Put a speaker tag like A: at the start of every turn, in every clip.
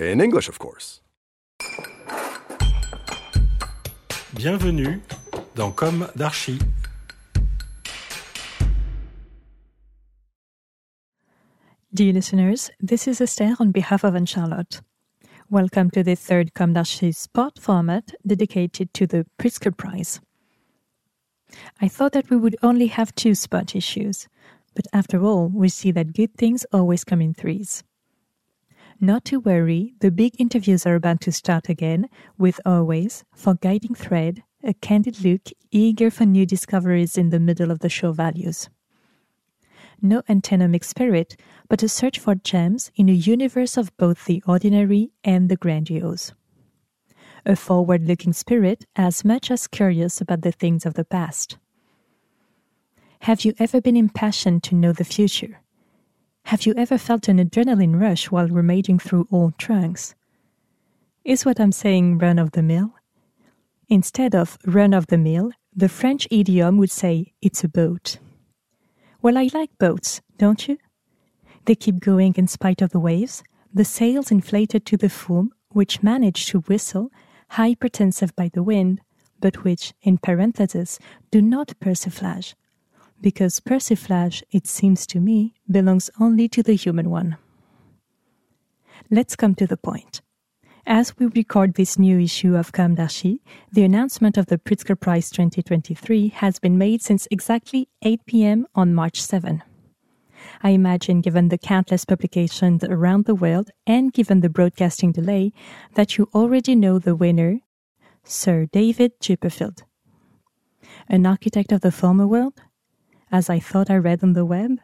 A: In English, of course.
B: Bienvenue dans Com d'Archi.
C: Dear listeners, this is Esther on behalf of Anne Charlotte. Welcome to the third Com d'Archi spot format dedicated to the Pritzker Prize. I thought that we would only have two spot issues, but after all, we see that good things always come in threes. Not to worry, the big interviews are about to start again, with always, for guiding thread, a candid look eager for new discoveries in the middle of the show values no antinomic spirit, but a search for gems in a universe of both the ordinary and the grandiose. A forward looking spirit as much as curious about the things of the past. Have you ever been impassioned to know the future? Have you ever felt an adrenaline rush while rummaging through old trunks? Is what I'm saying run of the mill? Instead of run of the mill, the French idiom would say it's a boat. Well, I like boats, don't you? They keep going in spite of the waves, the sails inflated to the full, which manage to whistle, hypertensive by the wind, but which, in parenthesis, do not persiflage, because persiflage, it seems to me, belongs only to the human one. Let's come to the point. As we record this new issue of d'Archi, the announcement of the Pritzker Prize 2023 has been made since exactly 8 p.m. on March 7. I imagine, given the countless publications around the world and given the broadcasting delay, that you already know the winner, Sir David Chipperfield. An architect of the former world? As I thought I read on the web?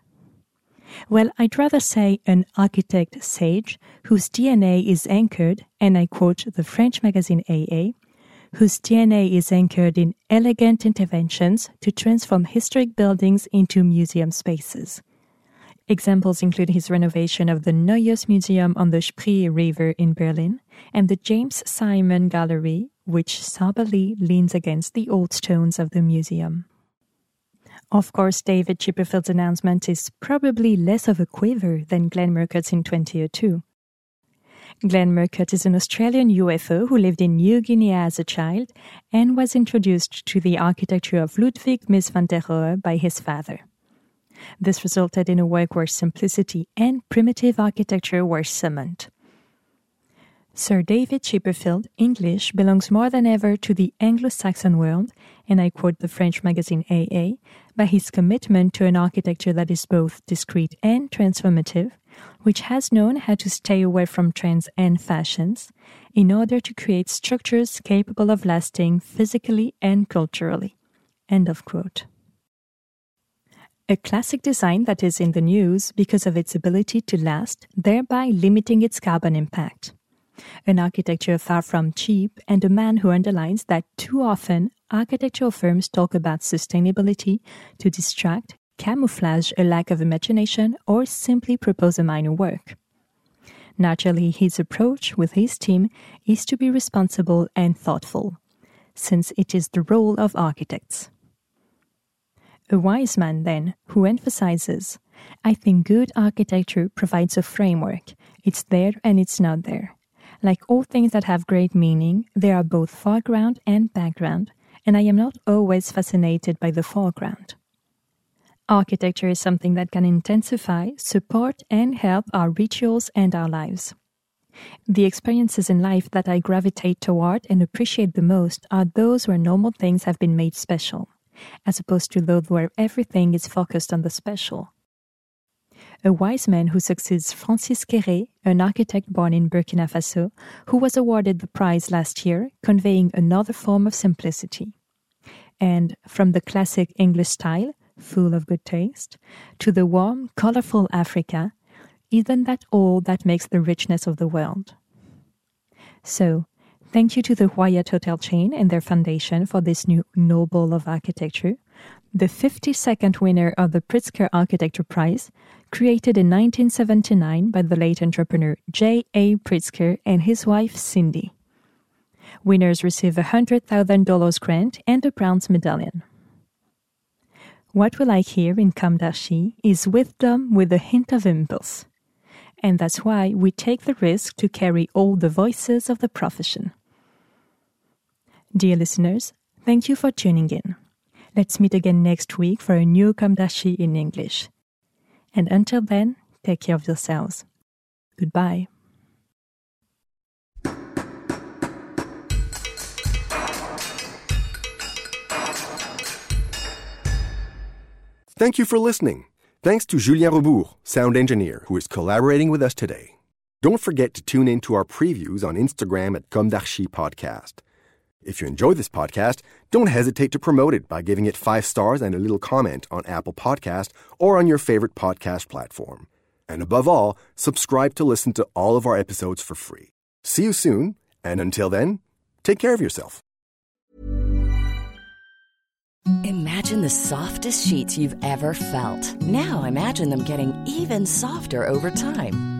C: Well, I'd rather say an architect sage whose DNA is anchored, and I quote the French magazine AA, whose DNA is anchored in elegant interventions to transform historic buildings into museum spaces. Examples include his renovation of the Neues Museum on the Spree River in Berlin and the James Simon Gallery, which soberly leans against the old stones of the museum. Of course, David Chipperfield's announcement is probably less of a quiver than Glenn Murcutt's in 2002. Glenn Murcutt is an Australian UFO who lived in New Guinea as a child and was introduced to the architecture of Ludwig Mies van der Rohe by his father. This resulted in a work where simplicity and primitive architecture were summoned. Sir David Chipperfield, English, belongs more than ever to the Anglo Saxon world, and I quote the French magazine AA, by his commitment to an architecture that is both discreet and transformative, which has known how to stay away from trends and fashions, in order to create structures capable of lasting physically and culturally. End of quote. A classic design that is in the news because of its ability to last, thereby limiting its carbon impact an architecture far from cheap, and a man who underlines that too often architectural firms talk about sustainability to distract, camouflage a lack of imagination, or simply propose a minor work. Naturally, his approach with his team is to be responsible and thoughtful, since it is the role of architects. A wise man, then, who emphasizes, I think good architecture provides a framework. It's there and it's not there. Like all things that have great meaning, there are both foreground and background, and I am not always fascinated by the foreground. Architecture is something that can intensify, support, and help our rituals and our lives. The experiences in life that I gravitate toward and appreciate the most are those where normal things have been made special, as opposed to those where everything is focused on the special. A wise man who succeeds Francis Kéré, an architect born in Burkina Faso, who was awarded the prize last year, conveying another form of simplicity. And from the classic English style, full of good taste, to the warm, colorful Africa, isn't that all that makes the richness of the world? So, thank you to the Hyatt Hotel chain and their foundation for this new Nobel of Architecture, the 52nd winner of the Pritzker Architecture Prize, created in 1979 by the late entrepreneur J. A. Pritzker and his wife Cindy. Winners receive a $100,000 grant and a bronze medallion. What we like here in Com d'Archi is wisdom with a hint of impulse and that's why we take the risk to carry all the voices of the profession. Dear listeners, thank you for tuning in. Let's meet again next week for a new Com d'Archi in English. And until then, take care of yourselves. Goodbye.
A: Thank you for listening. Thanks to Julien Rebours, sound engineer, who is collaborating with us today. Don't forget to tune in to our previews on Instagram at Com d'Archi Podcast. If you enjoy this podcast, don't hesitate to promote it by giving it five stars and a little comment on Apple Podcast or on your favorite podcast platform. And above all, subscribe to listen to all of our episodes for free. See you soon, and until then, take care of yourself.
D: Imagine the softest sheets you've ever felt. Now imagine them getting even softer over time.